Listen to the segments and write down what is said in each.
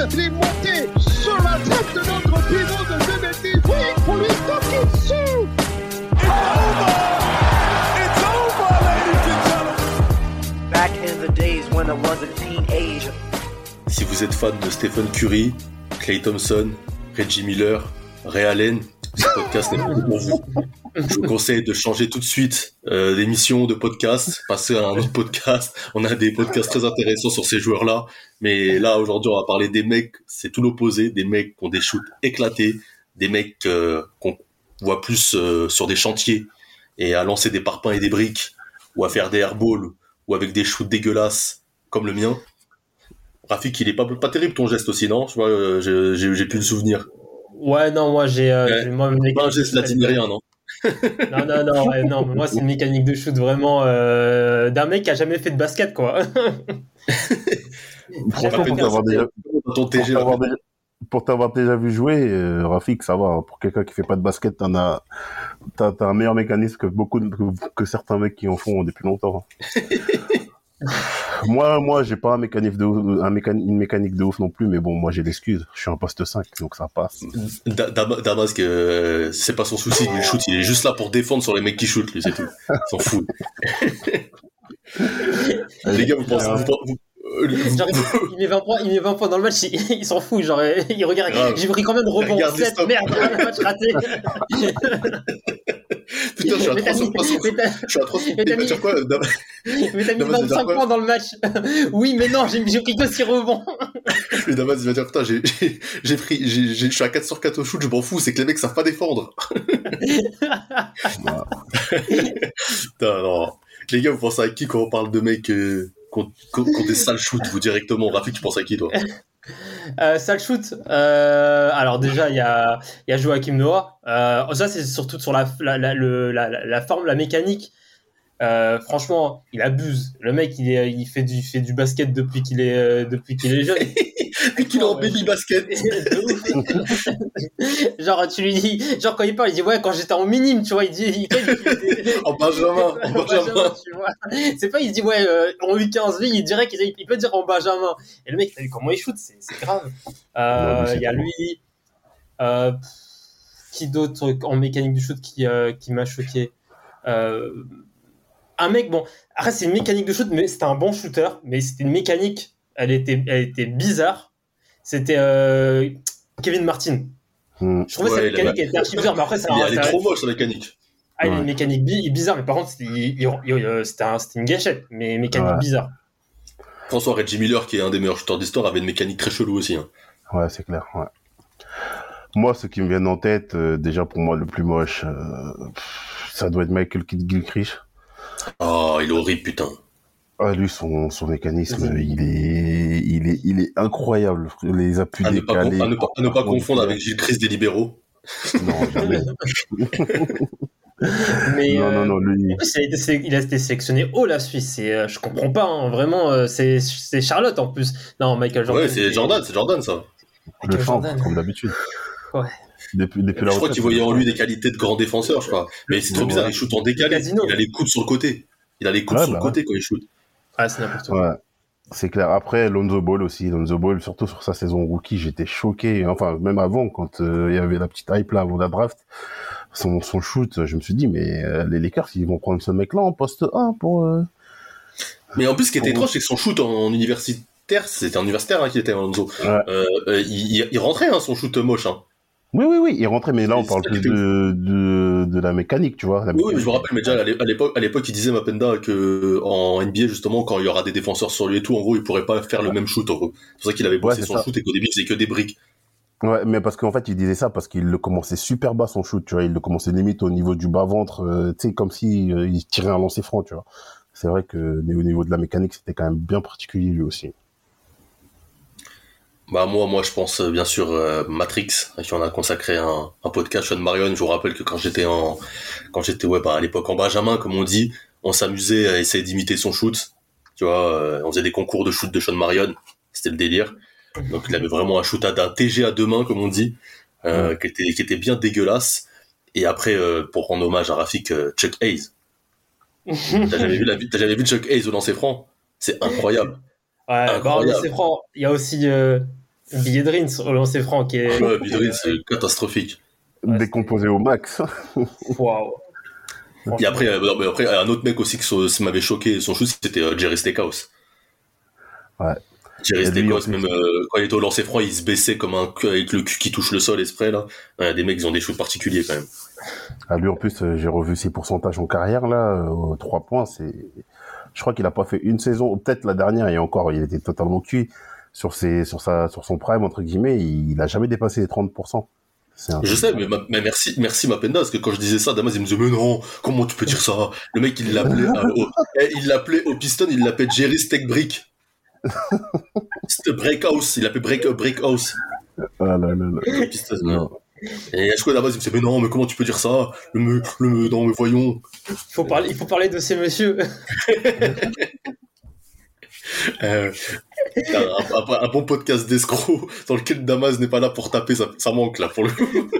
Sa tête, il est monté sur la tête de notre pivot de 2 mètres. Oui, pour lui toquer dessus. It's over! It's over, ladies and gentlemen! Back in the days when I was a teenager. Si vous êtes fan de Stephen Curry, Clay Thompson, Reggie Miller, Ray Allen, ce podcast n'est pas pour vous. Je vous conseille de changer tout de suite euh, d'émission, de podcast, passer à un autre podcast. On a des podcasts très intéressants sur ces joueurs-là. Mais là, aujourd'hui, on va parler des mecs, c'est tout l'opposé, des mecs qui ont des shoots éclatés, des mecs euh, qu'on voit plus euh, sur des chantiers et à lancer des parpaings et des briques, ou à faire des airballs, ou avec des shoots dégueulasses, comme le mien. Rafik, il est pas, terrible ton geste aussi, non? Euh, j'ai plus le souvenir. Ouais, non, moi j'ai. euh, Ouais. moi, une Pas un mécanique- geste latinérien, non Non, non, non, ouais, non, mais moi c'est une mécanique de shoot vraiment euh, d'un mec qui a jamais fait de basket, quoi. Pour t'avoir déjà, vu jouer, euh, Rafik, ça va. hein. Pour quelqu'un qui fait pas de basket, t'en as, t'as, un meilleur mécanisme que beaucoup, de- que, que certains mecs qui en font depuis longtemps. moi, moi, j'ai pas un mécanisme de, ouf- un mécani- une mécanique de ouf non plus, mais bon, moi, j'ai l'excuse. Je suis un poste 5, donc ça passe. Da- Dam- Damasque, euh, c'est pas son souci, il shoot, il est juste là pour défendre sur les mecs qui shootent, lui, c'est tout. Il s'en fout. les gars, vous pensez, vous, vous- vous- Genre, il, met 20 points, il met 20 points dans le match, il, il s'en fout, genre, il regarde. J'ai pris combien de rebonds? Regarde les 7 stops. Merde, le match raté. Putain, je suis à Mais t'as 300 mis- points sur- mais t'as- je suis à 300 mais t'as mis- dire quoi, mais t'as mis Non, mais c'est 25 quoi points dans le match. Oui, mais non, j'ai j'ai pris que 6 rebonds. Damas, il va dire, putain, j'ai, j'ai, j'ai pris, j'ai, je suis à 4 sur 4 au shoot, je m'en fous, c'est que les mecs savent pas défendre. Putain, non. Les gars, vous pensez à qui quand on parle de mecs, euh, qui ont des sales shoots, vous directement? Rafik, tu penses à qui, toi? Euh, shoot. Euh, alors déjà, il y a, Joachim Noah. Euh, ça, c'est surtout sur la- la forme, la mécanique. Euh, franchement, il abuse. Le mec, il, est, il, fait, du, il fait du basket depuis qu'il est, euh, depuis qu'il est jeune. Et qu'il est en baby basket. Genre, tu lui dis, genre quand il parle, il dit ouais, quand j'étais en minime, tu vois, il dit, il, En Benjamin, en en Benjamin. C'est pas, il dit, ouais, euh, en U15 vie, il dirait qu'il il peut dire en Benjamin. Et le mec, t'as vu comment il shoot, c'est grave. Euh, Il y a lui, euh, qui d'autre en mécanique du shoot qui, euh, qui m'a choqué? Euh, Un mec, bon, après, c'est une mécanique de shoot, mais c'était un bon shooter, mais c'était une mécanique, elle était, elle était bizarre. C'était euh, Kevin Martin. Hmm. Je trouvais Ouais, sa il mécanique était archi bizarre, mais après, un- Elle est trop moche, sa mécanique. ah, une mécanique bi- bizarre, mais par contre, c'était euh, un- une gâchette, mais mécanique Ouais. bizarre. François Reggie Miller, qui est un des meilleurs shooters d'histoire, avait une mécanique très chelou aussi. hein. Ouais, c'est clair. Ouais. Moi, ceux qui me viennent en tête, euh, déjà pour moi, le plus moche, euh, ça doit être Michael Kidd Gilchrist. Oh, il est horrible, putain. Ah, lui, son, son mécanisme, il est, il est, il est incroyable. Les appuis À ne pas, décalés. ne pas, à ne pas confondre avec Gilles Christ des libéraux. Non, jamais. Mais non, euh, non, non, lui. en plus, il a été, sé- il a été sélectionné haut la Suisse. Et, euh, je comprends pas, hein, vraiment. euh, c'est c'est Charlotte en plus. Non, Michael Jordan. Ouais, c'est Jordan, c'est Jordan, ça. Le Jordan. comme d'habitude. Ouais. Depuis, depuis Je crois qu'il voyait en lui des qualités de grand défenseur, je crois. Mais c'est trop Ouais. bizarre, il shoot en décalé. Il a les coudes sur le côté. Il a les coudes Ouais, sur bah le côté quand il shoot. Ah, c'est n'importe quoi. Ouais. C'est clair. Après, Lonzo Ball aussi. Lonzo Ball, surtout sur sa saison rookie, j'étais choqué. Enfin, même avant, quand euh, il y avait la petite hype là avant la draft, son, son shoot, je me suis dit, mais euh, les Lakers, ils vont prendre ce mec-là en poste 1 pour... euh, Mais en plus, ce qui était étrange, c'est que son shoot en universitaire, c'était un universitaire hein, qui était Lonzo. Ouais. Euh, il rentrait, hein, son shoot moche. Hein. Oui, oui, oui, il rentrait, mais là, on parle plus de, de, de la mécanique, tu vois. la Oui, je me rappelle, mais déjà à l'é- à l'époque, à l'époque, il disait Mapenda que en NBA justement, quand il y aura des défenseurs sur lui et tout, en gros, il pourrait pas faire le même shoot. En gros, c'est pour ça qu'il avait bossé Ouais, son ça. shoot et qu'au début, il faisait que des briques. Ouais, mais parce qu'en fait, il disait ça parce qu'il le commençait super bas son shoot, tu vois. Il le commençait limite au niveau du bas-ventre, euh, tu sais, comme si euh, il tirait un lancer franc, tu vois. C'est vrai que mais au niveau de la mécanique, c'était quand même bien particulier lui aussi. Bah moi, moi je pense euh, bien sûr euh, Matrix, à qui on a consacré un, un podcast, Sean Marion. Je vous rappelle que quand j'étais en, quand j'étais ouais, bah, à l'époque en Benjamin, comme on dit, on s'amusait à essayer d'imiter son shoot. Tu vois, euh, on faisait des concours de shoot de Sean Marion, c'était le délire. Donc il avait vraiment un shoot à d'un TG à deux mains, comme on dit, euh, qui était qui était bien dégueulasse. Et après, pour rendre hommage à Rafik, Chuck Hayes. T'as jamais vu la t'as jamais vu Chuck Hayes au lancer franc? C'est incroyable. Ouais, bah, Incroyable. lancer franc. Il y a aussi euh, Billy Drins au lancer franc qui est. Ouais, c'est catastrophique. Ouais, Décomposé au max. Waouh. Et après, euh, non, mais après, un autre mec aussi qui m'avait choqué, son shoot, c'était euh, Jerry Stackhouse. Ouais. Jerry plus- même euh, quand il était au lancer franc, il se baissait comme un cul avec le cul qui touche le sol exprès, là. Des mecs, ils ont des shoots particuliers, quand même. À lui, en plus, j'ai revu ses pourcentages en carrière, là, aux trois points. C'est, je crois qu'il a pas fait une saison, peut-être la dernière, et encore, il était totalement cuit sur ses, sur sa, sur son prime, entre guillemets, il, il a jamais dépassé les 30%. C'est un Je sais, mais, ma- mais merci, merci Mapenda, parce que quand je disais ça, Damas, il me disait, mais non, comment tu peux dire ça? Le mec, il l'appelait, euh, au, eh, il l'appelait au piston, il l'appelait Jerry Steak Brick. C'était Breakhouse, il l'appelait Break, Breakhouse. Ah là là là. Piston, Non. Et à chaque fois, Damas, il me disait, mais non, mais comment tu peux dire ça? Le me, le non, mais voyons. Il faut parler, il faut parler de ces messieurs. Euh, un, un- un bon podcast d'escroc dans lequel Damas n'est pas là pour taper, ça, ça manque là pour le coup.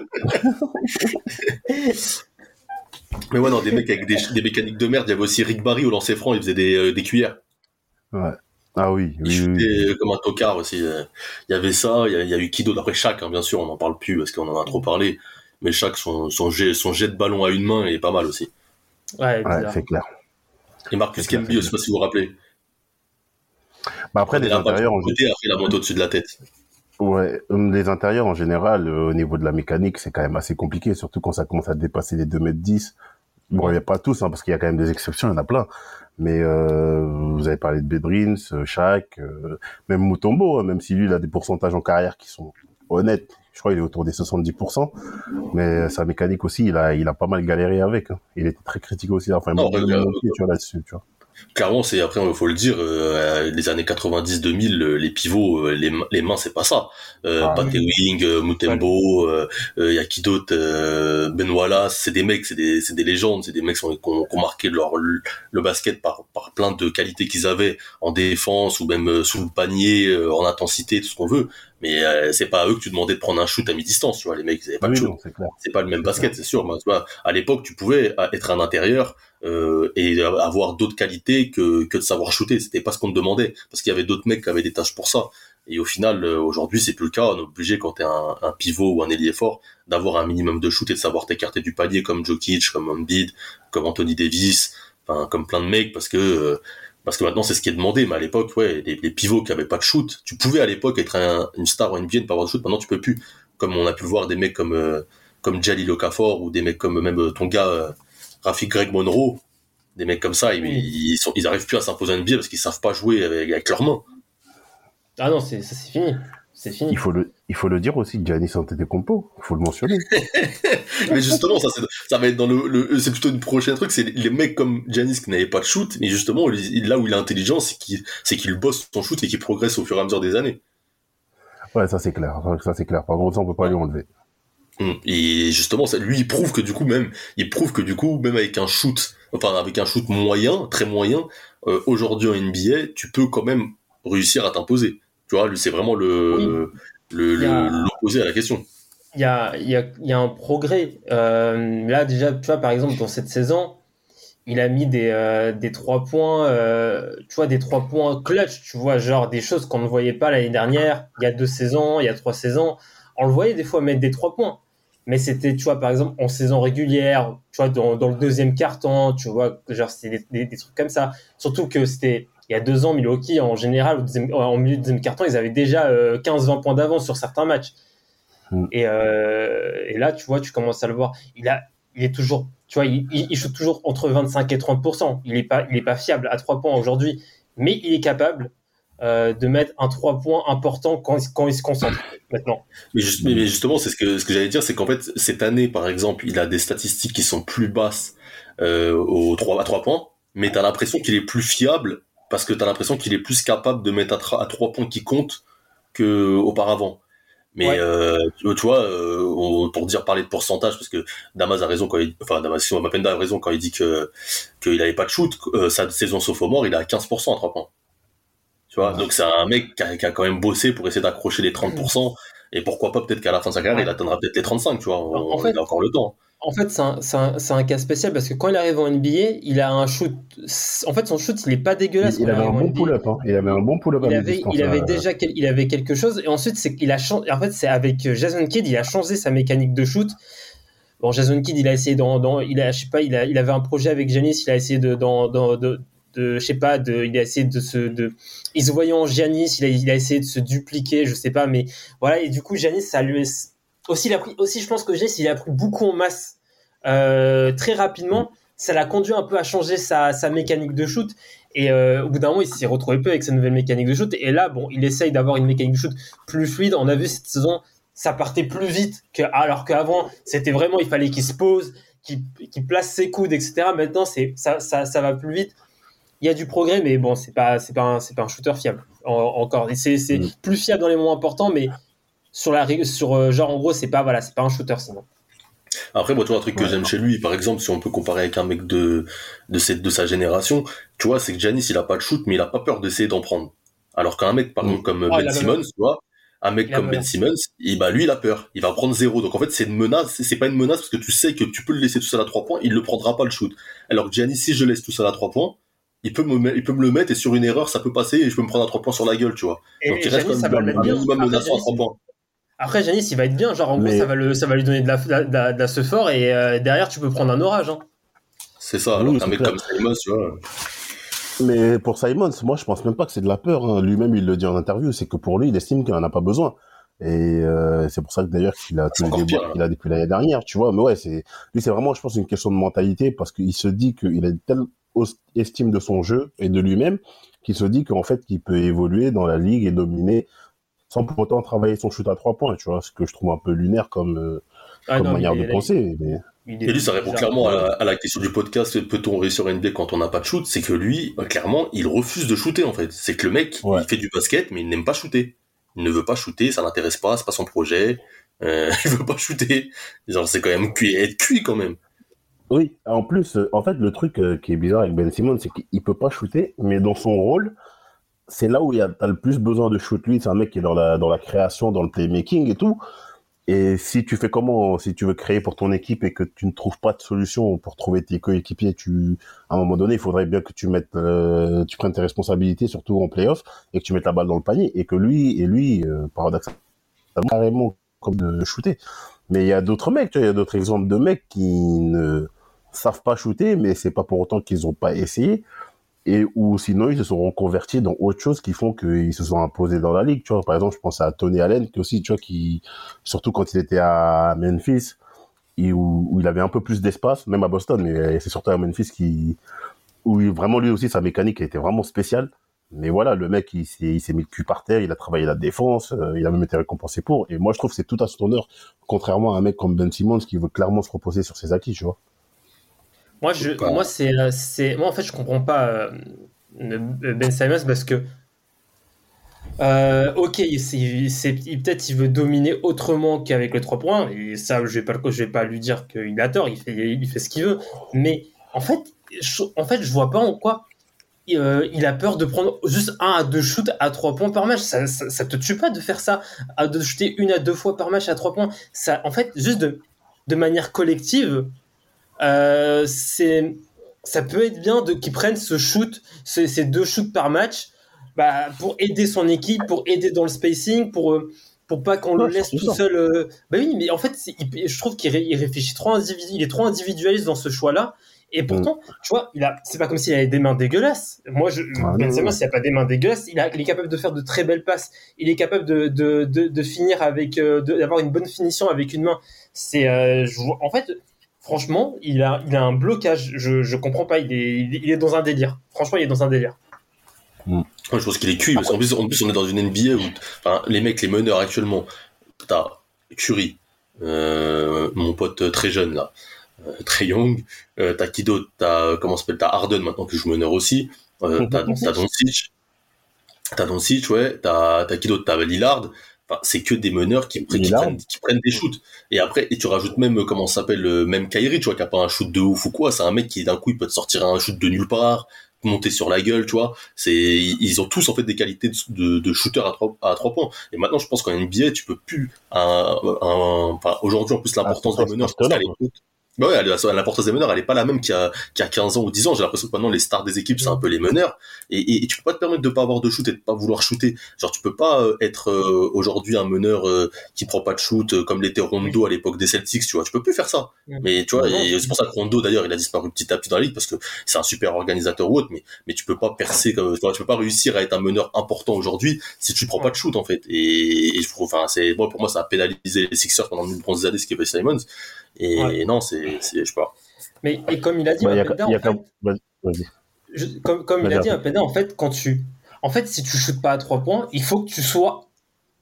Mais ouais, non, des mecs avec des, des mécaniques de merde. Il y avait aussi Rick Barry au lancer franc, il faisait des, euh, des cuillères. Ouais. Ah oui, Il oui, oui, chutait oui. euh, comme un tocard aussi. Il y avait ça, il y a, il y a eu Kido d'après chaque, hein, bien sûr, on n'en parle plus parce qu'on en a trop parlé. Mais chaque, son, son, jet, son jet de ballon à une main est pas mal aussi. Ouais, c'est clair. Et Marcus c'est je sais pas si vous vous rappelez. Bah après, Il les a intérieurs, en, côté, après la moto au-dessus de la tête. ouais, hum, les intérieurs, en général, euh, au niveau de la mécanique, c'est quand même assez compliqué, surtout quand ça commence à dépasser les 2 mètres 10. Bon, il n'y a pas tous, hein, parce qu'il y a quand même des exceptions, il y en a plein. Mais euh, vous avez parlé de Bedrins, euh, Shaq, euh, même Mutombo, hein, même si lui, il a des pourcentages en carrière qui sont honnêtes. Je crois qu'il est autour des 70%. Mais sa mécanique aussi, il a, il a pas mal galéré avec. hein. Il était très critique aussi. Enfin, Non, ouais, mon euh, pied, tu vois, là-dessus, tu vois. Clairement, c'est après, il faut le dire, euh, les années 90-2000, euh, les pivots, euh, les, mains- les mains, c'est pas ça. Euh, Ah, Pate Wing, euh, Mutembo, euh, euh, y a qui d'autre, euh, Ben Wallace, c'est des mecs, c'est des, c'est des légendes, c'est des mecs qui ont, qui ont- qui ont marqué leur, le basket par, par plein de qualités qu'ils avaient en défense ou même sous le panier, euh, en intensité, tout ce qu'on veut. Mais euh, c'est pas à eux que tu demandais de prendre un shoot à mi-distance, tu vois, les mecs, ils avaient pas Oui, de shoot c'est pas le même basket, c'est sûr. Moi, tu vois, à l'époque, tu pouvais être un intérieur euh, et avoir d'autres qualités que, que de savoir shooter. C'était pas ce qu'on te demandait, parce qu'il y avait d'autres mecs qui avaient des tâches pour ça. Et au final, euh, aujourd'hui, c'est plus le cas. On est obligé, quand t'es un, un pivot ou un ailier fort, d'avoir un minimum de shoot et de savoir t'écarter du palier, comme Jokic, comme Embiid, comme Anthony Davis, enfin, comme plein de mecs, parce que euh, parce que maintenant c'est ce qui est demandé. Mais à l'époque, ouais, les, les pivots qui avaient pas de shoot, tu pouvais à l'époque être un- une star en NBA et ne pas avoir de shoot. Maintenant, tu peux plus. Comme on a pu voir des mecs comme euh, comme Jalil Okafor ou des mecs comme même euh, ton gars euh, Rafik Greg Monroe, des mecs comme ça, ils, Oui. ils, sont, ils arrivent plus à s'imposer en NBA parce qu'ils savent pas jouer avec, avec leurs mains. Ah non, c'est ça, c'est fini. C'est fini. Il faut le, il faut le dire aussi, Giannis Antetokounmpo. Il faut le mentionner. mais justement, ça, c'est- ça va être dans le, le c'est plutôt une prochaine truc, c'est les, les mecs comme Giannis qui n'avaient pas de shoot, mais justement, là où il est intelligent, c'est qu'il, c'est qu'il bosse son shoot et qu'il progresse au fur et à mesure des années. Ouais, ça c'est clair. Ça c'est clair. Par contre, ça on peut pas lui enlever. Mm. Et justement, ça, lui, il prouve que du coup, même, il prouve que du coup, même avec un shoot, enfin, avec un shoot moyen, très moyen, euh, aujourd'hui en NBA, tu peux quand même réussir à t'imposer. Tu vois, c'est vraiment le, le- l'opposé à la question. il y a, il y, a, il y a un progrès. Euh, là, déjà, tu vois, par exemple, dans cette saison, il a mis des, euh, des trois points, euh, tu vois, des trois points clutch, tu vois, genre des choses qu'on ne voyait pas l'année dernière, il y a deux saisons, il y a trois saisons. On le voyait des fois mettre des trois points. Mais c'était, tu vois, par exemple, en saison régulière, tu vois, dans, dans le deuxième quart-temps, tu vois, genre, c'était des, des, des trucs comme ça. Surtout que c'était, il y a deux ans, Milwaukee, en général, au deuxième- en milieu de deuxième quart-temps, ils avaient déjà euh, 15-20 points d'avance sur certains matchs. Mm. Et, euh, et là, tu vois, tu commences à le voir. Il, a, il est toujours, tu vois, il, il, il shoot toujours entre 25 et 30 Il n'est pas, il est pas fiable à trois points aujourd'hui, mais il est capable. Euh, de mettre un 3 points important quand, quand il se concentre maintenant. Mais, juste- mais justement, c'est ce que, ce que j'allais dire, c'est qu'en fait, cette année, par exemple, il a des statistiques qui sont plus basses euh, au 3, à 3 points, mais t'as l'impression qu'il est plus fiable parce que t'as l'impression qu'il est plus capable de mettre à, tra- à 3 points qui comptent que auparavant. Mais Ouais. euh, tu tu vois, euh, on- pour dire parler de pourcentage, parce que Damas a raison quand il, enfin Damas Mapenda a raison quand il dit que qu'il avait pas de shoot. euh, sa saison sophomore, il est à 15% à 3 points. Tu vois, donc c'est un mec qui a, qui a quand même bossé pour essayer d'accrocher les 30%. Et pourquoi pas peut-être qu'à la fin de sa carrière, Ouais. il atteindra peut-être les 35, tu vois. On, En fait- il a encore le temps. En fait, c'est un, cas spécial parce que quand il arrive en NBA, il a un shoot. En fait, son shoot, il est pas dégueulasse. Il, il avait un bon pull-up, hein. Il avait un bon pull-up à Il avait, mi-distance, il avait euh, déjà quel- il avait quelque chose et ensuite c'est qu'il a changé en fait c'est avec euh, Jason Kidd il a changé sa mécanique de shoot bon Jason Kidd il a essayé dans, dans il a je sais pas il a il avait un projet avec Giannis il a essayé de dans, dans de, de je sais pas de il a essayé de se de il se voyait en il a, il a essayé de se dupliquer je sais pas mais voilà et du coup Giannis ça lui est- aussi a pris aussi je pense que Giannis il a pris beaucoup en masse euh, très rapidement ça l'a conduit un peu à changer sa, sa mécanique de shoot et euh, au bout d'un moment, il s'est retrouvé peu avec sa nouvelle mécanique de shoot. Et là, bon, il essaye d'avoir une mécanique de shoot plus fluide. On a vu cette saison, ça partait plus vite que, alors qu'avant, c'était vraiment, il fallait qu'il se pose, qu'il qu'il place ses coudes, etc. Maintenant, c'est ça, ça, ça va plus vite. Il y a du progrès, mais bon, c'est pas, c'est pas, un, c'est pas un shooter fiable. En- encore, Et c'est, c'est Mm. plus fiable dans les moments importants, mais sur la, sur euh, genre en gros, c'est pas, voilà, c'est pas un shooter sinon. Après, moi, tu vois, un truc que j'aime chez lui, par exemple, si on peut comparer avec un mec de, de, cette, de sa génération, tu vois, c'est que Giannis, il a pas de shoot, mais il a pas peur d'essayer d'en prendre. Alors qu'un mec, par Mm. exemple, comme Oh, il Ben Simmons, tu vois, un mec comme. Ben Simmons, il, bah, lui, il a peur. Il va prendre zéro. Donc, en fait, c'est une menace. C'est- C'est pas une menace parce que tu sais que tu peux le laisser tout seul à trois points, il le prendra pas le shoot. Alors que Giannis, si je le laisse tout seul à trois points, il peut me, il peut me le mettre et sur une erreur, ça peut passer et je peux me prendre à trois points sur la gueule, tu vois. Et, Donc, il reste Giannis, quand même mettre un bien. minimum Après, menaçant à Giannis, trois points. Après, Janis, il va être bien. Genre, en gros, ça va, le, ça va lui donner de la, de la, de la- ce fort et euh, derrière, tu peux prendre un orage. Hein. C'est ça. Oui, Alors qu'un c'est mec clair. comme Simmons, tu vois. Mais pour Simons, moi, je pense même pas que c'est de la peur. hein. Lui-même, il le dit en interview, c'est que pour lui, il estime qu'il en a pas besoin. Et euh, c'est pour ça que d'ailleurs qu'il a tous les hein. qu'il a depuis l'année dernière, tu vois. Mais ouais, c'est lui, c'est vraiment, je pense, une question de mentalité parce qu'il se dit qu'il a une telle estime de son jeu et de lui-même qu'il se dit qu'en fait, qu'il peut évoluer dans la ligue et dominer sans pour autant travailler son shoot à trois points, tu vois. Ce que je trouve un peu lunaire comme, euh, Ah, comme non, manière de penser. Mais... Et lui, ça répond clairement à la, à la question du podcast peut-on réussir en NBA quand on n'a pas de shoot? C'est que lui, euh, clairement, il refuse de shooter en fait. C'est que le mec, Ouais. il fait du basket, mais il n'aime pas shooter. Il ne veut pas shooter, ça l'intéresse pas, c'est pas son projet. Euh, il veut pas shooter. Genre, c'est quand même cuit, être cuit quand même. Oui, en plus, euh, en fait, le truc euh, qui est bizarre avec Ben Simmons, c'est qu'il peut pas shooter, mais dans son rôle, c'est là où il a t'as le plus besoin de shoot. Lui, c'est un mec qui est dans la, dans la création, dans le playmaking et tout. Et si tu fais comment, si tu veux créer pour ton équipe et que tu ne trouves pas de solution pour trouver tes coéquipiers, tu, à un moment donné, il faudrait bien que tu mettes, euh, tu prennes tes responsabilités, surtout en playoff, et que tu mettes la balle dans le panier, et que lui, et lui, euh, paradoxalement, carrément comme de shooter. Mais il y a d'autres mecs, tu vois, il y a d'autres exemples de mecs qui ne savent pas shooter, mais c'est pas pour autant qu'ils ont pas essayé. Et ou sinon, ils se sont reconvertis dans autre chose qui font qu'ils se sont imposés dans la ligue, tu vois. Par exemple, je pense à Tony Allen, qui aussi, tu vois, qui, surtout quand il était à Memphis, où, il avait un peu plus d'espace, même à Boston, mais c'est surtout à Memphis qui, où vraiment lui aussi, sa mécanique était vraiment spéciale. Mais voilà, le mec, il s'est, il s'est mis le cul par terre, il a travaillé la défense, euh, il a même été récompensé pour. Et moi, je trouve que c'est tout à son honneur, contrairement à un mec comme Ben Simmons qui veut clairement se reposer sur ses acquis, tu vois. Moi, je, Pas- moi, c'est, euh, c'est, moi, en fait, je comprends pas euh, Ben Simmons parce que, euh, ok, c'est, peut-être il veut dominer autrement qu'avec le 3 points, et ça, je vais pas, je vais pas lui dire qu'il a tort, il fait, il fait ce qu'il veut. Mais en fait, je, en fait, je vois pas en quoi euh, il a peur de prendre juste un à deux shoots à 3 points par match. Ça, ça, ça te tue pas de faire ça, à de shooter une à deux fois par match à 3 points. Ça, en fait, juste de, de manière collective, euh, c'est ça peut être bien de qu'ils prennent ce shoot, ces, ces deux shoots par match, bah, pour aider son équipe, pour aider dans le spacing, pour euh, pour pas qu'on le laisse tout seul. euh. Bah oui, mais en fait, il- je trouve qu'il ré- il réfléchit trop individu, il est trop individualiste dans ce choix-là. Et pourtant, tu vois, il a, c'est pas comme s'il avait des mains dégueulasses. Moi, je, Ah, Ben non, Simmons, non. il a pas des mains dégueulasses. Il, a, il est capable de faire de très belles passes. Il est capable de, de, de, de finir avec, euh, d'avoir une bonne finition avec une main. C'est, euh, en fait, franchement, il a, il a un blocage. Je, je comprends pas. Il est, il est- dans un délire. Franchement, il est dans un délire. Moi, je pense qu'il est cuit. Parce qu'en plus, en plus, on est dans une NBA où enfin, les mecs, les meneurs actuellement, t'as Curry, euh, mon pote très jeune là, euh, très young, euh, t'as qui d'autre? T'as euh, comment s'appelle? T'as Harden maintenant qui joue meneur aussi. Euh, t'as Doncic, t'as Doncic, ouais. T'as t'as qui d'autre? T'as Lillard. Enfin, c'est que des meneurs qui, prennent, qui prennent des shoots. Et après, et tu rajoutes même euh, comment ça s'appelle le même Kyrie, tu vois, qui a pas un shoot de ouf ou quoi. C'est un mec qui d'un coup il peut te sortir un shoot de nulle part, monter sur la gueule, tu vois. C'est ils ont tous en fait des qualités de, de, de shooter à trois à trois points. Et maintenant, je pense qu'en NBA, tu peux plus un, un enfin aujourd'hui en plus l'importance Ah, des meneurs, je pense qu'à l'époque- bah ouais, l'importance des meneurs, elle est pas la même qu'il y a, qu'il y a 15 ans ou 10 ans. J'ai l'impression que maintenant, les stars des équipes, c'est un peu les meneurs. Et, et, et tu peux pas te permettre de pas avoir de shoot et de pas vouloir shooter. Genre, tu peux pas euh, être euh, aujourd'hui un meneur euh, qui prend pas de shoot euh, comme l'était Rondo à l'époque des Celtics, tu vois. Tu peux plus faire ça. Mm. Mais tu vois, et c'est pour ça que Rondo, d'ailleurs, il a disparu petit à petit dans la ligue parce que c'est un super organisateur ou autre, mais, mais tu peux pas percer comme, tu vois, tu peux pas réussir à être un meneur important aujourd'hui si tu prends pas de shoot, en fait. Et, et je trouve, enfin, c'est, moi, pour moi, ça a pénalisé les Sixers pendant une bronze années, ce qu'est Simons. Et Ouais. non, c'est, c'est, je sais pas. Mais et comme il a dit, Bah, Mapeda, a en fait, je- comme, comme il a Vas-y, dit, après. Mapeda, en fait, quand tu, en fait, si tu shootes pas à trois points, il faut que tu sois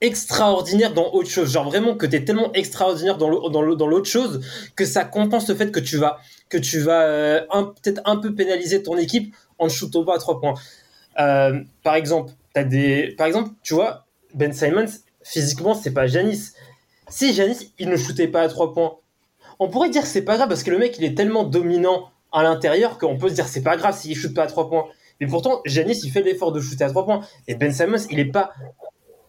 extraordinaire dans autre chose. Genre vraiment que tu es tellement extraordinaire dans le- dans le- dans l'autre chose que ça compense le fait que tu vas que tu vas euh, un- peut-être un peu pénaliser ton équipe en ne shootant pas à trois points. Euh, par exemple, t'as des, par exemple, tu vois, Ben Simons physiquement c'est pas Janis. Si Janis il ne shootait pas à trois points, on pourrait dire que c'est pas grave parce que le mec il est tellement dominant à l'intérieur qu'on peut se dire c'est pas grave s'il shoot pas à trois points. Mais pourtant, Janis il fait l'effort de shooter à trois points. Et Ben Simmons il est pas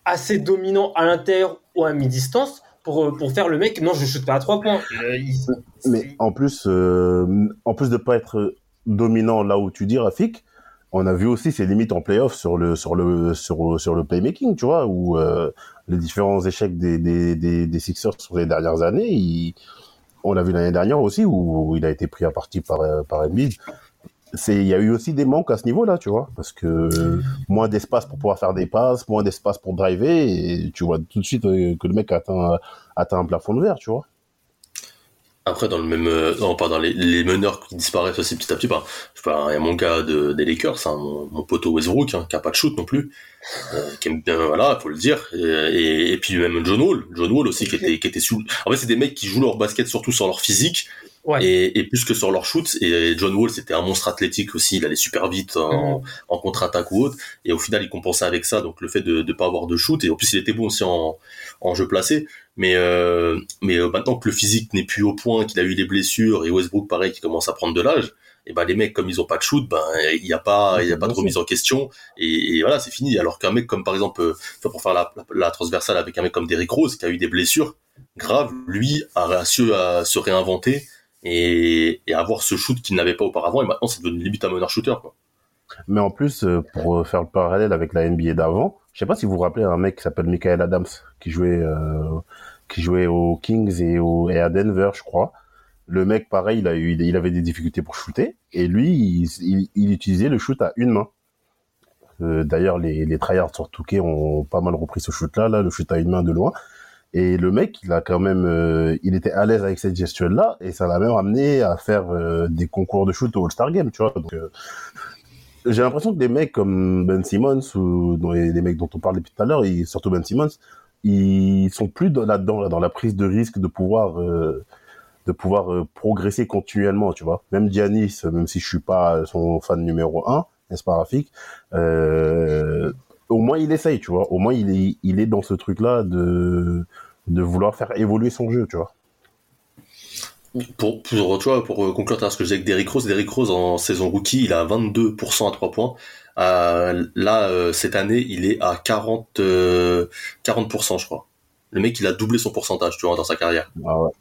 assez dominant à l'intérieur ou à mi-distance pour, euh, pour faire le mec non je shoot pas à trois points. Euh, il- Mais en plus, euh, en plus de pas être dominant là où tu dis, Rafik, on a vu aussi ses limites en playoff sur le sur le sur, sur le playmaking, tu vois, où euh, les différents échecs des, des, des, des Sixers sur les dernières années, il- on l'a vu l'année dernière aussi où il a été pris à partie par euh, par Embiid. Il y a eu aussi des manques à ce niveau-là, tu vois, parce que moins d'espace pour pouvoir faire des passes, moins d'espace pour driver, et tu vois tout de suite euh, que le mec atteint atteint un plafond de verre, tu vois. Après, dans le même, euh, non, pas dans les, les meneurs qui disparaissent aussi petit à petit, bah, je sais pas, il y a mon gars de, des Lakers, hein, mon, mon poteau Westbrook, hein, qui a pas de shoot non plus, euh, qui aime bien, voilà, faut le dire, et, et, et puis même John Wall, John Wall aussi, qui était, qui était sous, en fait, c'est des mecs qui jouent leur basket surtout sur leur physique, Ouais. et, et plus que sur leur shoot, et John Wall, c'était un monstre athlétique aussi, il allait super vite en, en contre-attaque ou autre, et au final, il compensait avec ça, donc le fait de, de pas avoir de shoot, et en plus, il était bon aussi en, en jeu placé, mais euh, mais euh, maintenant que le physique n'est plus au point, qu'il a eu les blessures et Westbrook pareil qui commence à prendre de l'âge, et ben les mecs comme ils ont pas de shoot, ben il y a pas il y a pas de remise en question. Et, et voilà c'est fini. Alors qu'un mec comme par exemple euh, pour faire la, la, la transversale avec un mec comme Derrick Rose qui a eu des blessures graves, lui a su à se réinventer et, et avoir ce shoot qu'il n'avait pas auparavant et maintenant c'est devenu limite un meneur shooter quoi. Mais en plus, euh, pour euh, faire le parallèle avec la NBA d'avant, je sais pas si vous vous rappelez un mec qui s'appelle Michael Adams, qui jouait, euh, qui jouait aux Kings et, au, et à Denver, je crois. Le mec, pareil, il, a eu, il avait des difficultés pour shooter, et lui, il, il, il utilisait le shoot à une main. Euh, D'ailleurs, les, les tryhards sur Touquet ont pas mal repris ce shoot-là, là, le shoot à une main de loin. Et le mec, il a quand même, euh, il était à l'aise avec cette gestuelle-là, et ça l'a même amené à faire euh, des concours de shoot au All-Star Game, tu vois. Donc, euh, j'ai l'impression que des mecs comme Ben Simmons ou dans les, mecs dont on parlait depuis tout à l'heure, surtout Ben Simmons, ils sont plus dans- là-dedans, là, dans la prise de risque de pouvoir, de pouvoir progresser continuellement, tu vois. Même Giannis, même si je suis pas son fan numéro un, n'est-ce pas Rafik euh, Au moins il essaye, tu vois. Au moins il est, il est dans ce truc-là de, de vouloir faire évoluer son jeu, tu vois. Pour, pour, tu vois, pour euh, conclure ce que je disais avec Derrick Rose, Derrick Rose en saison rookie, il a 22% à 3 points. Euh, là, euh, cette année, il est à 40, euh, 40%, je crois. Le mec, il a doublé son pourcentage, tu vois, dans sa carrière. Ah ouais.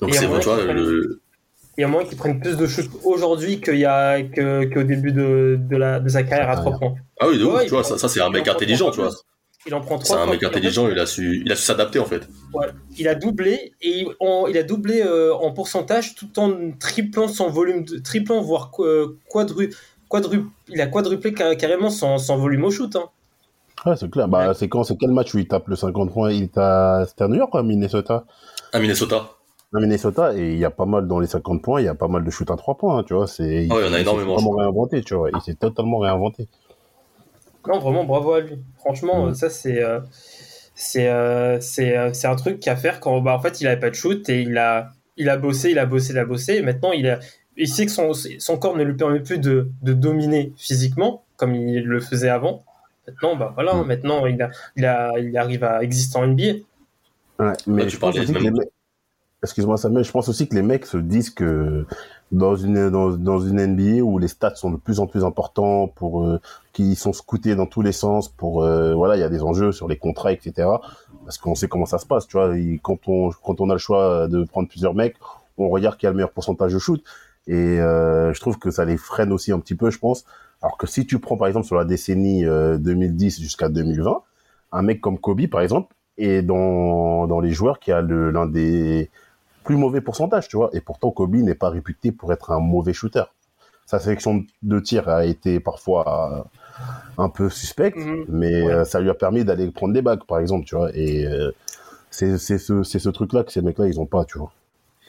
Donc Et c'est vrai, tu vois, le, Il y a moins qu'ils prennent plus de shoot aujourd'hui qu'il y a qu'au début de, de, la, de sa carrière à trois points. Ah oui, de ouf, Ouais, tu vois, il ça, prend- ça c'est un il mec en prend intelligent, tu vois. Il en prend C'est trois. un fois mec intelligent, il a su, il a su s'adapter, en fait. Ouais, il a doublé et il, en- il a doublé euh, en pourcentage tout en triplant son volume, de, triplant voire euh, quadru, quadru, il a quadruplé ca- carrément son, son volume au shoot. Hein. Ouais, c'est clair. Bah, Ouais. c'est quand, c'est quel match où il tape le 50 points Il t'a, c'était à New York, quoi, Minnesota? À Minnesota. À Minnesota, et il y a pas mal dans les 50 points, il y a pas mal de shoot à 3 points, hein, tu vois. C'est, ouais, il y en a s'est énormément, je totalement crois. réinventé, tu vois. Il s'est totalement réinventé. Non, vraiment, bravo à lui. Franchement, Ouais. ça, c'est. euh, c'est euh, c'est euh, c'est un truc qu'à faire quand bah, en fait il avait pas de shoot et il a il a bossé il a bossé il a bossé et maintenant il a il sait que son, son corps ne lui permet plus de, de dominer physiquement comme il le faisait avant maintenant bah voilà Mm. maintenant il a, il a il arrive à exister en NBA Ouais, mais tu je pense parlais les mecs... Excuse-moi Samuel, je pense aussi que les mecs se disent que dans une dans, dans une NBA où les stats sont de plus en plus importants pour euh, qui sont scoutés dans tous les sens pour euh, voilà il y a des enjeux sur les contrats etc parce qu'on sait comment ça se passe tu vois. Quand on quand on a le choix de prendre plusieurs mecs on regarde qui a le meilleur pourcentage de shoot. Et euh, je trouve que ça les freine aussi un petit peu je pense. Alors que si tu prends par exemple sur la décennie euh, 2010 jusqu'à 2020 un mec comme Kobe par exemple est dans dans les joueurs qui a le l'un des plus mauvais pourcentages, tu vois. Et pourtant, Kobe n'est pas réputé pour être un mauvais shooter. Sa sélection de tir a été parfois euh, un peu suspecte, Mhm. mais Ouais. euh, ça lui a permis d'aller prendre des bagues, par exemple, tu vois. Et euh, c'est ce, ce truc-là que ces mecs-là, ils ont pas, tu vois.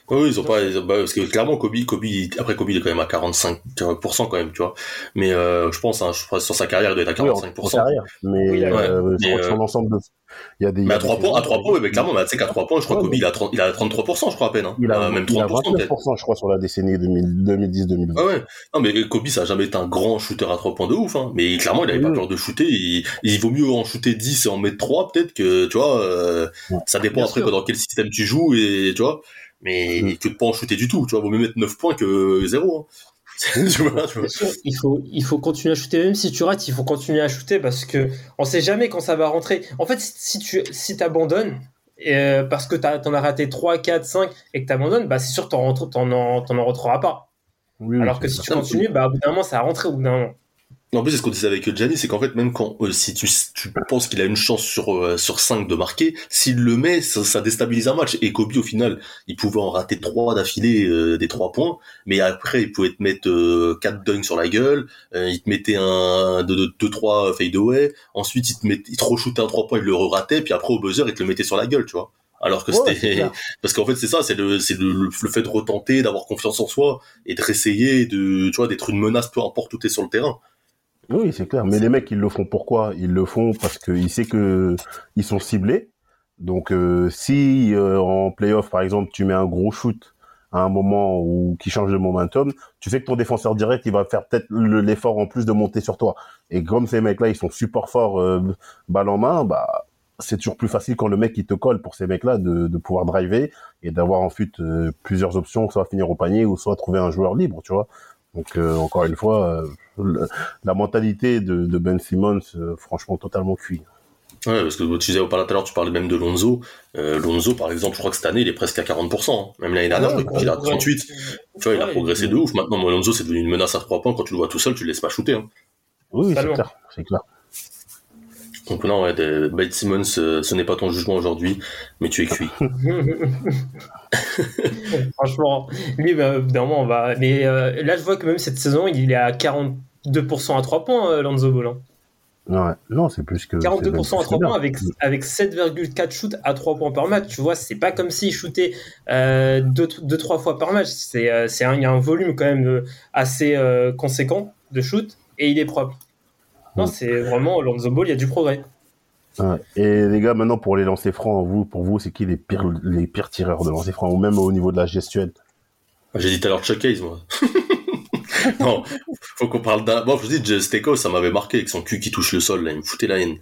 Oui, ils ont pas, ils ont- bah, parce que clairement, Kobe, Kobe, après Kobe, il est quand même à 45% quand même, tu vois. Mais, euh, je pense, hein, je pense, sur sa carrière, il doit être à Oui, en- 45%. en carrière. Mais, Oui, là, euh, mais, sur, euh, sur l'ensemble de... Il y a des... Mais à des 3 points, à 3 points, ouais, mais clairement, mais tu sais qu'à 3 points, je crois Ouais, que Kobe, il a 30, il a 33%, je crois, à peine, hein. Il a, Euh, même il a 30% peut-être. 29%, je crois, sur la décennie 2010-2020. Ah ouais. Non, mais Kobe, ça a jamais été un grand shooter à 3 points de ouf, hein. Mais clairement, il avait Oui, pas oui. peur de shooter. Il, il vaut mieux en shooter 10 et en mettre 3, peut-être que, tu vois, euh, Ouais. ça dépend Bien après sûr. dans quel système tu joues et, tu vois. Mais Mm. que de pas en shooter du tout, tu vois. Vaut mieux mettre 9 points que 0, hein. tu vois, tu vois. Bien sûr, il faut, il faut continuer à shooter. Même si tu rates, il faut continuer à shooter parce que on sait jamais quand ça va rentrer. En fait, si tu si abandonnes, parce que t'as- t'en as raté 3, 4, 5 et que t'abandonnes, bah, c'est sûr que t'en, rentres- t'en, en, t'en en rentreras pas. Oui, Alors que si ça. tu continues, bah, au bout d'un moment, ça va rentrer au bout d'un moment. En plus, c'est ce qu'on disait avec Gianni, c'est qu'en fait, même quand euh, si tu, tu penses qu'il a une chance sur euh, sur 5 de marquer, s'il le met, ça, ça déstabilise un match. Et Kobe, au final, il pouvait en rater 3 d'affilée euh, des 3 points, mais après, il pouvait te mettre euh, 4 dunks sur la gueule, euh, il te mettait un 2-3 fadeaway, ensuite il te, met, il te re-shootait un 3 points, il le re-ratait, puis après, au buzzer, il te le mettait sur la gueule, tu vois. Alors que Ouais, c'était... Parce qu'en fait, c'est ça, c'est le, c'est le, le, le fait de retenter, d'avoir confiance en soi, et de réessayer, de, tu vois, d'être une menace peu importe où t'es sur le terrain. Oui, c'est clair. Mais les mecs, ils le font pourquoi? Ils le font parce qu'ils savent que ils sont ciblés. Donc, euh, si euh, en playoff, par exemple, tu mets un gros shoot à un moment où qui change de momentum, tu sais que ton défenseur direct, il va faire peut-être le- l'effort en plus de monter sur toi. Et comme ces mecs-là, ils sont super forts euh, balle en main, bah c'est toujours plus facile quand le mec il te colle pour ces mecs-là de, de pouvoir driver et d'avoir ensuite euh, plusieurs options, soit finir au panier ou soit trouver un joueur libre, tu vois. Donc euh, encore une fois, euh, le- la mentalité de, de Ben Simmons, euh, franchement totalement cuit. Ouais, parce que tu disais tout à l'heure, tu parlais même de Lonzo. Euh, Lonzo, par exemple, je crois que cette année, il est presque à 40%. hein. Même l'année dernière, Ouais, je crois qu'il est à 38. Tu vois, il a Ouais, progressé de ouf. Maintenant, Lonzo, c'est devenu une menace à 3 points. Quand tu le vois tout seul, tu le laisses pas shooter. Hein. Oui, c'est clair, c'est clair. Donc non, ouais, de- Ben Simmons, euh, ce n'est pas ton jugement aujourd'hui, mais tu es cuit. Franchement, lui, bah, d'un moment, on va. Mais euh, là, je vois que même cette saison, il est à 42% à 3 points, euh, Lonzo Ball. hein. Ouais, non, c'est plus que. c'est même 42% à plus 3 que points avec, avec 7,4 shoots à 3 points par match. Tu vois, c'est pas comme s'il shootait 2-3 fois par match. C'est, euh, c'est un, il y a un volume quand même euh, assez euh, conséquent de shoot et il est propre. Non, c'est vraiment Lonzo Ball, il y a du progrès. Et les gars, maintenant pour les lancers francs, vous, pour vous, c'est qui les pires, les pires tireurs de lancers francs ou même au niveau de la gestuelle? J'ai dit tout à l'heure Chuck Hayes, moi. non, faut qu'on parle d'un... Bon, je vous dis, Steko, ça m'avait marqué avec son cul qui touche le sol, là, il me foutait la haine.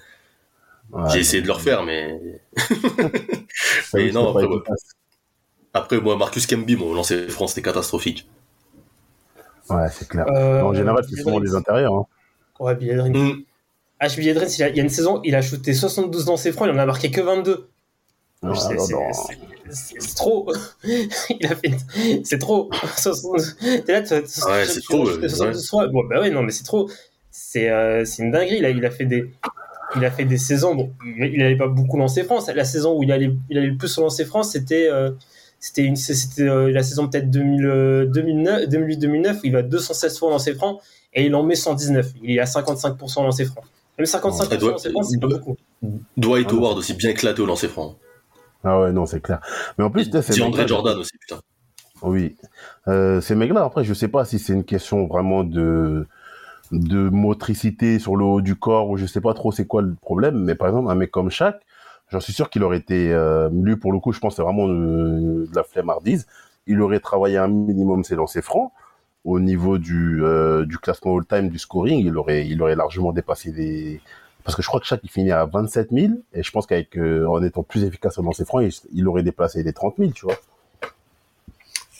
Ouais, J'ai essayé de le refaire, mais... mais non, après, moi, Marcus Camby, mon lancer franc, c'était catastrophique. Ouais, c'est clair. Euh, en général, c'est souvent les intérieurs. Hein. Ouais, Billy Dreams. Mm. Ah, Billy Dreams, il, a- il y a une saison, il a shooté 72 dans ses francs, il en a marqué que 22. Non, C'est- trop. il a fait. C'est trop. 72. T'es là, Ouais, c'est trop, ouais, 72 fois. Bon, bah ouais, non, mais c'est trop. C'est euh, c'est une dinguerie. Là, il a fait des. Il a fait des saisons. Bon, il il allait pas beaucoup lancer France. La saison où il allait, il allait le plus lancer France, c'était. euh, c'était une, c'était euh, la saison peut-être 2000, euh, 2009, 2008-2009. Il va 216 fois lancer franc et il en met 119. Il est à 55% lancer franc. Même 55% Ouais, doit- lancer franc, c'est pas beaucoup. Dwight Ah. Howard aussi bien éclaté au lancer franc. Ah ouais, non, c'est clair. Mais en plus, tu sais, ces DeAndre mecs-là- Jordan aussi, putain. Oui. Euh, ces mecs-là, après, je sais pas si c'est une question vraiment de de motricité sur le haut du corps ou je sais pas trop c'est quoi le problème. Mais par exemple, un mec comme Shaq, j'en suis sûr qu'il aurait été, euh, lui pour le coup, je pense que c'est vraiment de, de la flemmardise. Il aurait travaillé un minimum ses lancers francs au niveau du, euh, du classement all-time du scoring. Il aurait, il aurait largement dépassé les, parce que je crois que Shaq il finit à 27 000 et je pense qu'avec euh, en étant plus efficace au lancer franc, il, il aurait dépassé les 30 000, tu vois.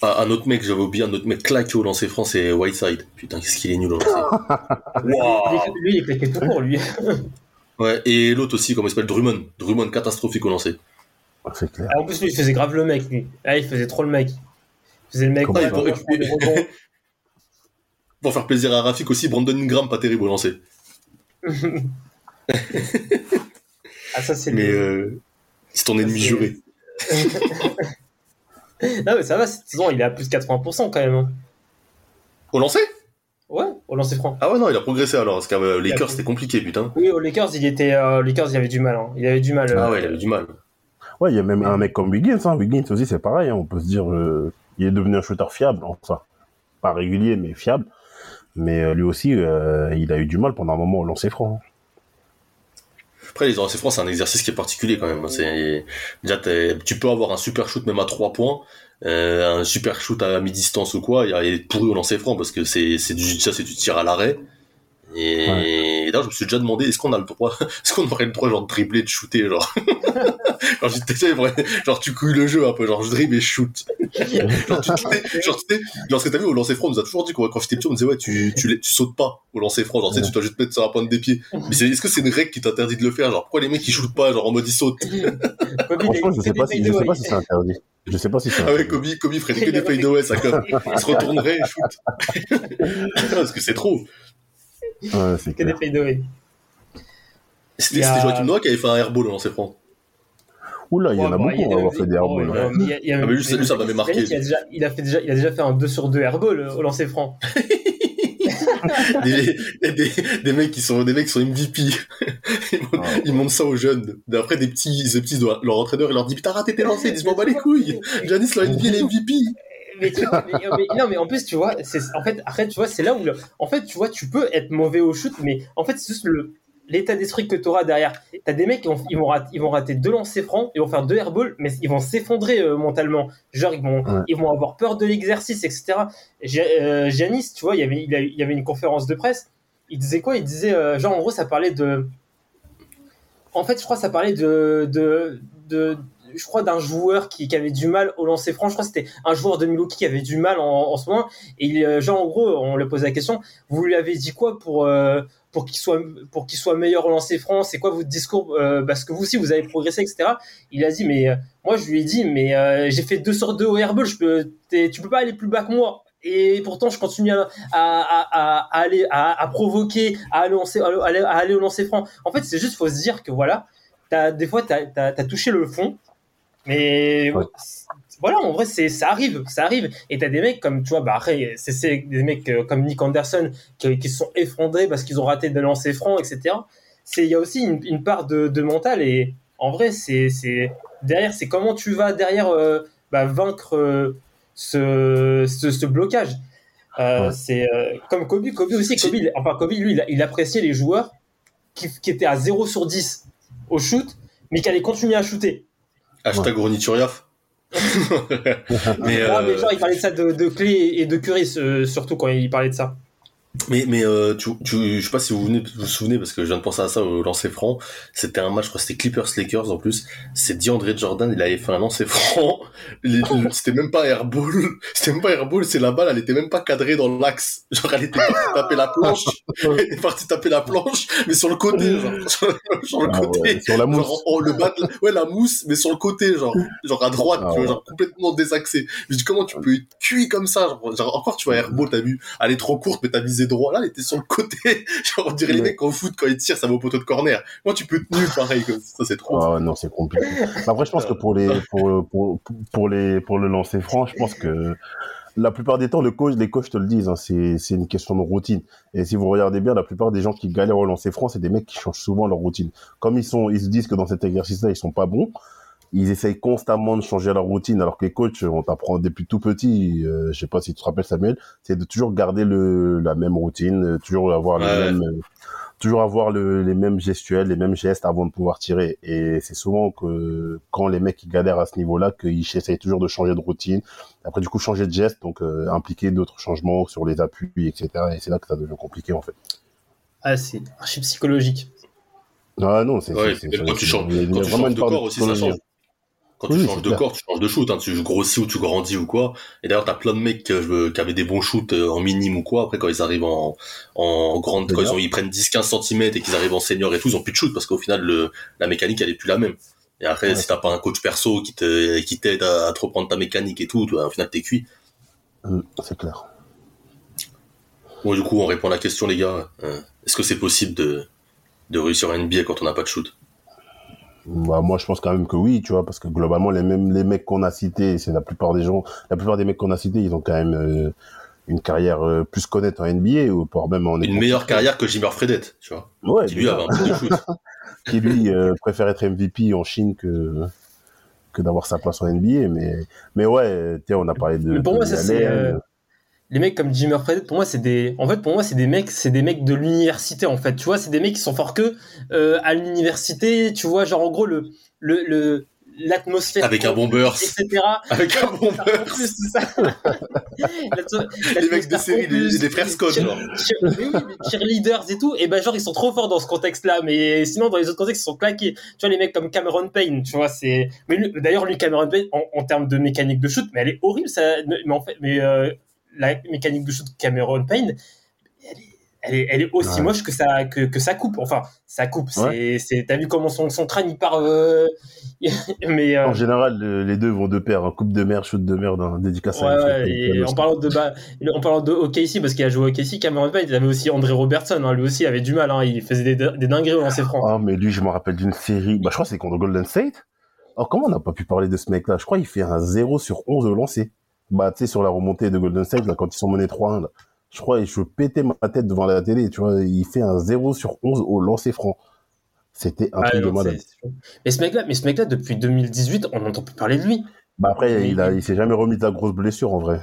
Ah, un autre mec, j'avais oublié, un autre mec claqué au lancer franc, c'est Whiteside. Putain, qu'est-ce qu'il est nul au lancer. Waouh. Lui, il est claqué tout court, lui. Ouais, et l'autre aussi, comment il s'appelle Drummond. Drummond catastrophique au lancer. C'est clair. Ah, en plus, lui, il faisait grave le mec, lui. Ah, il faisait trop le mec. Il faisait le mec. Pour- pour faire plaisir à Rafik aussi, Brandon Ingram, pas terrible au lancer. Ah, ça, c'est Mais le- euh, c'est ton ennemi juré. Non, mais ça va, cette saison, il est à plus de 80% quand même. hein. Au lancer? Au lancer franc. Ah ouais, non, il a progressé alors, parce qu'à euh, Lakers, c'était compliqué, putain. Oui, aux Lakers, il était, euh, Lakers, il avait du mal. hein. Il avait du mal. euh, Ah ouais, il avait du mal. Ouais, il y a même un mec comme Wiggins. Hein. Wiggins aussi, c'est pareil. hein. On peut se dire, euh, il est devenu un shooter fiable. Enfin, pas régulier, mais fiable. Mais euh, lui aussi, euh, il a eu du mal pendant un moment au lancer franc. Après, les lancers francs, c'est un exercice qui est particulier quand même. C'est déjà, tu peux avoir un super shoot même à 3 points, euh, un super shoot à mi-distance ou quoi, il est pourri au lancer franc parce que c'est c'est du ça, c'est du tir à l'arrêt. Et là, je me suis déjà demandé, est-ce qu'on a le droit, est-ce qu'on aurait le droit, genre, de dribbler, de shooter, genre. genre, j'étais, genre, tu couilles le jeu un peu, genre, je dribble et je shoot. genre, tu sais, genre, tu sais, lorsque t'as vu au lancer franc, on nous a toujours dit, quoi, quand j'étais petit, on me disait, ouais, tu, tu, tu sautes pas au lancer franc, genre, tu sais, tu dois juste te mettre sur la pointe des pieds. Mais c'est- est-ce que c'est une règle qui t'interdit de le faire? Genre, pourquoi les mecs, ils shootent pas, genre, en mode, ils sautent? Kobe, Franchement, je a- sais pas si, je sais pas si c'est interdit. Je sais pas si c'est Ah ouais. Kobe, Kobe ferait que des fadeaways, ça, comme, il se retournerait et shoot. Parce que c'est trop. Ouais, c'est Que des clair. fadeaways. C'était Il a- c'était Joachim Noah qui avait fait un airball au lancer franc. Oula, il y en a Ouais, beaucoup il à avoir fait des airballs. il il a- Ah, ça- m'avait marqué. Il a, déjà, il, a fait déjà, il a déjà fait un 2 sur 2 airball euh, au lancer franc. des, des, des mecs qui sont des mecs qui sont MVP. Ils, montrent, Ah. ils montrent ça aux jeunes. Après des petits, des petits leur entraîneur, il leur dit putain raté tes lancers, ils disent m'en bats les couilles. Janis leur NBA les MVP. Mais, tu vois, mais- mais- non, mais en plus, tu vois, c'est, en fait, après, tu vois, c'est là où, le- en fait, tu vois, tu peux être mauvais au shoot, mais en fait, c'est juste le, l'état d'esprit que tu auras derrière. T'as des mecs qui vont, ils vont, rater, ils vont rater deux lancers francs, ils vont faire deux airballs, mais ils vont s'effondrer euh, mentalement. Genre, ils vont, Ouais. ils vont avoir peur de l'exercice, etc. Gia- euh, Giannis, tu vois, il y avait, il, a- il y avait une conférence de presse. Il disait quoi? Il disait, euh, genre, en gros, ça parlait de. En fait, je crois que ça parlait de, de, de, je crois d'un joueur qui, avait du mal au lancer franc. Je crois que c'était un joueur de Milwaukee qui avait du mal en, ce moment. Et il, euh, genre en gros, on lui posé la question. Vous lui avez dit quoi pour euh, pour qu'il soit pour soit meilleur au lancer franc? C'est quoi votre discours? Euh, Parce que vous aussi vous avez progressé, etc. Il a dit mais moi je lui ai dit mais j'ai fait 2 sur 2 au airball. Je tu peux pas aller plus bas que moi. Et pourtant, je continue à, aller à, provoquer, à aller, lancer, à aller, au lancer franc. En fait, c'est juste faut se dire que voilà, des fois, tu as, touché le fond, mais Ouais. voilà, en vrai, c'est, ça arrive, ça arrive. Et tu as des mecs comme, tu vois, bah c'est, des mecs euh, comme Nick Anderson qui, qui se sont effondrés parce qu'ils ont raté des lancers francs, etc. C'est, il y a aussi une, une part de, de mental et en vrai, c'est, c'est derrière, c'est comment tu vas derrière euh, bah, vaincre euh, ce, ce, ce blocage. Euh, Ouais. C'est comme Kobe, Kobe aussi. Kobe, il- enfin Kobe, lui, il, il appréciait les joueurs qui, qui étaient à 0 sur 10 au shoot, mais qui allaient continuer à shooter. Hashtag Ronny mais, Ah, mais euh, genre, il parlait de ça de, de Clé et de Curry, ce- surtout quand il parlait de ça. Mais, mais euh, tu, tu, je sais pas si vous vous, vous souvenez, parce que je viens de penser à ça au lancer franc. C'était un match, je crois c'était Clippers-Lakers en plus. C'est DeAndre Jordan, il avait fait un lancer franc. Le- C'était même pas airball. C'était même pas airball, c'est la balle, elle était même pas cadrée dans l'axe. Genre, elle était partie taper la planche. Elle était partie taper la planche, mais sur le côté, genre. Sur, le Ah côté. ouais, sur la mousse. Genre, en- en- le ouais, la mousse, mais sur le côté, genre, genre à droite, Ah ouais. genre complètement désaxé. Je dis, comment tu peux être cuit comme ça? Genre, genre, encore, tu vois, airball, t'as vu, elle est trop courte, mais t'as visé droit. Là, elle était sur le côté. Genre, on dirait les Ouais. mecs en foot, quand ils tirent, ça va au poteau de corner. Moi, tu peux tenir pareil, comme ça, c'est trop. Ah non, c'est compliqué. Après, je pense que pour les pour, pour, pour les pour le lancer franc, je pense que la plupart des temps, le coach, les coachs te le disent, hein, c'est c'est une question de routine. Et si vous regardez bien, la plupart des gens qui galèrent au lancer franc, c'est des mecs qui changent souvent leur routine. Comme ils sont, ils se disent que dans cet exercice-là, ils sont pas bons. Ils essayent constamment de changer leur routine, alors que les coachs, on t'apprend depuis tout petit, euh, je sais pas si tu te rappelles Samuel, c'est de toujours garder le, la même routine, euh, toujours avoir Ouais. les mêmes, euh, toujours avoir le, les mêmes gestuels, les mêmes gestes avant de pouvoir tirer. Et c'est souvent que quand les mecs ils galèrent à ce niveau-là, qu'ils essayent toujours de changer de routine. Après, du coup, changer de geste, donc euh, impliquer d'autres changements sur les appuis, etc. Et c'est là que ça devient compliqué, en fait. Ah, c'est archi psychologique. Ah non, c'est Ouais, quand tu changes, il y a quand tu vraiment changes une de part corps aussi, ça change. Quand Oui, tu changes de clair. corps, tu changes de shoot. Hein. Tu grossis ou tu grandis ou quoi. Et d'ailleurs, t'as plein de mecs qui avaient des bons shoots euh, en minime ou quoi. Après, quand ils arrivent en, en grande, quand ils, ont, ils prennent 10-15 cm et qu'ils arrivent en senior et tout, ils ont plus de shoot parce qu'au final, le, la mécanique, elle est plus la même. Et après, Ouais. si t'as pas un coach perso qui te, qui t'aide à, à te reprendre ta mécanique et tout, toi, au final, t'es cuit. Hum, C'est clair. Bon, du coup, on répond à la question, les gars. Euh, Est-ce que c'est possible de, de réussir à NBA quand on n'a pas de shoot? Bah, moi, je pense quand même que oui, tu vois, parce que globalement, les mêmes les mecs qu'on a cités, c'est la plupart des gens, la plupart des mecs qu'on a cités, ils ont quand même euh, une carrière euh, plus connaître en NBA ou voire même en Une meilleure carrière que Jimmer Fredette, tu vois. Ouais, Qui lui avait un peu de shoot. qui lui euh, préfère être MVP en Chine que que d'avoir sa place en NBA, mais mais ouais, tiens, on a parlé de. Mais pour moi, de ça, c'est, euh, Les mecs comme Jimmer Fredette, pour moi, c'est des. En fait, pour moi, c'est des mecs, c'est des mecs de l'université, en fait. Tu vois, c'est des mecs qui sont forts que euh, à l'université. Tu vois, genre en gros le le le l'atmosphère Avec un bon burst. etc. Avec un bon plus, c'est ça. Les mecs de série, les, les frères Scott, genre. Cheer- oui, cheerleaders et tout, et ben genre ils sont trop forts dans ce contexte-là, mais sinon dans les autres contextes ils sont claqués. Tu vois les mecs comme Cameron Payne, tu vois c'est. Mais d'ailleurs lui Cameron Payne en, en termes de mécanique de shoot, mais elle est horrible ça. Mais en fait, mais euh, la mécanique de shoot de Cameron Payne, elle est, elle est, elle est aussi Ouais. moche que ça que, que ça coupe. Enfin ça coupe. C'est t'as vu comment son son crâne il part. euh, mais euh, En général, le- les deux vont de pair. Un coupe de mer, shoot de merde, un dédicace Ouais, à et en parlant de bah, en parlant de OKC parce qu'il a joué OKC, Cameron Payne, il avait aussi André Robertson, hein, lui aussi il avait du mal, hein, il faisait des, des dingueries au lancer franc. Ah, mais lui, je me rappelle d'une série. Bah, je crois que c'est contre Golden State. Oh, comment on n'a pas pu parler de ce mec-là? Je crois qu'il fait un 0 sur 11 au lancer. Bah, tu sais, sur la remontée de Golden State, là, quand ils sont menés 3-1, là. Je crois, et je pétais ma tête devant la télé, tu vois. Il fait un 0 sur 11 au lancer franc. C'était un Ah, truc de malade. mais ce mec-là, mais ce mec-là depuis 2018, on n'entend plus parler de lui. Bah, après, Mais- il, a, il s'est jamais remis de la grosse blessure, en vrai.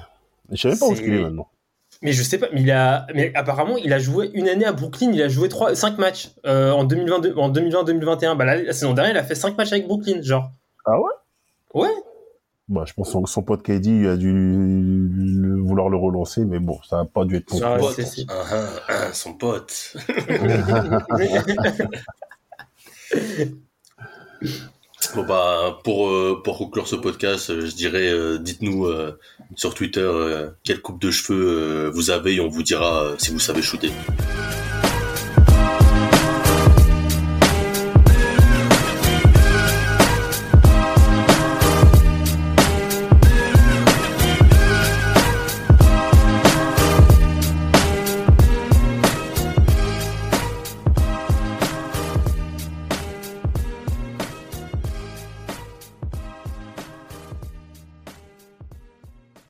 Je sais même pas où il est maintenant. Mais je sais pas, mais il a, mais apparemment il a joué une année à Brooklyn, il a joué trois, cinq matchs euh, en 2022, en 2020-2021. Bah la, la saison dernière, il a fait cinq matchs avec Brooklyn, genre. Ah ouais? Ouais. Bah, je pense que son, son pote KD a dû le- vouloir le relancer, mais bon, ça a pas dû être concret. Pote. Ah, ah, ah, son pote. Bon bah pour euh, pour conclure ce podcast, euh, je dirais euh, dites-nous sur Twitter quelle coupe de cheveux vous avez et on vous dira si vous savez shooter.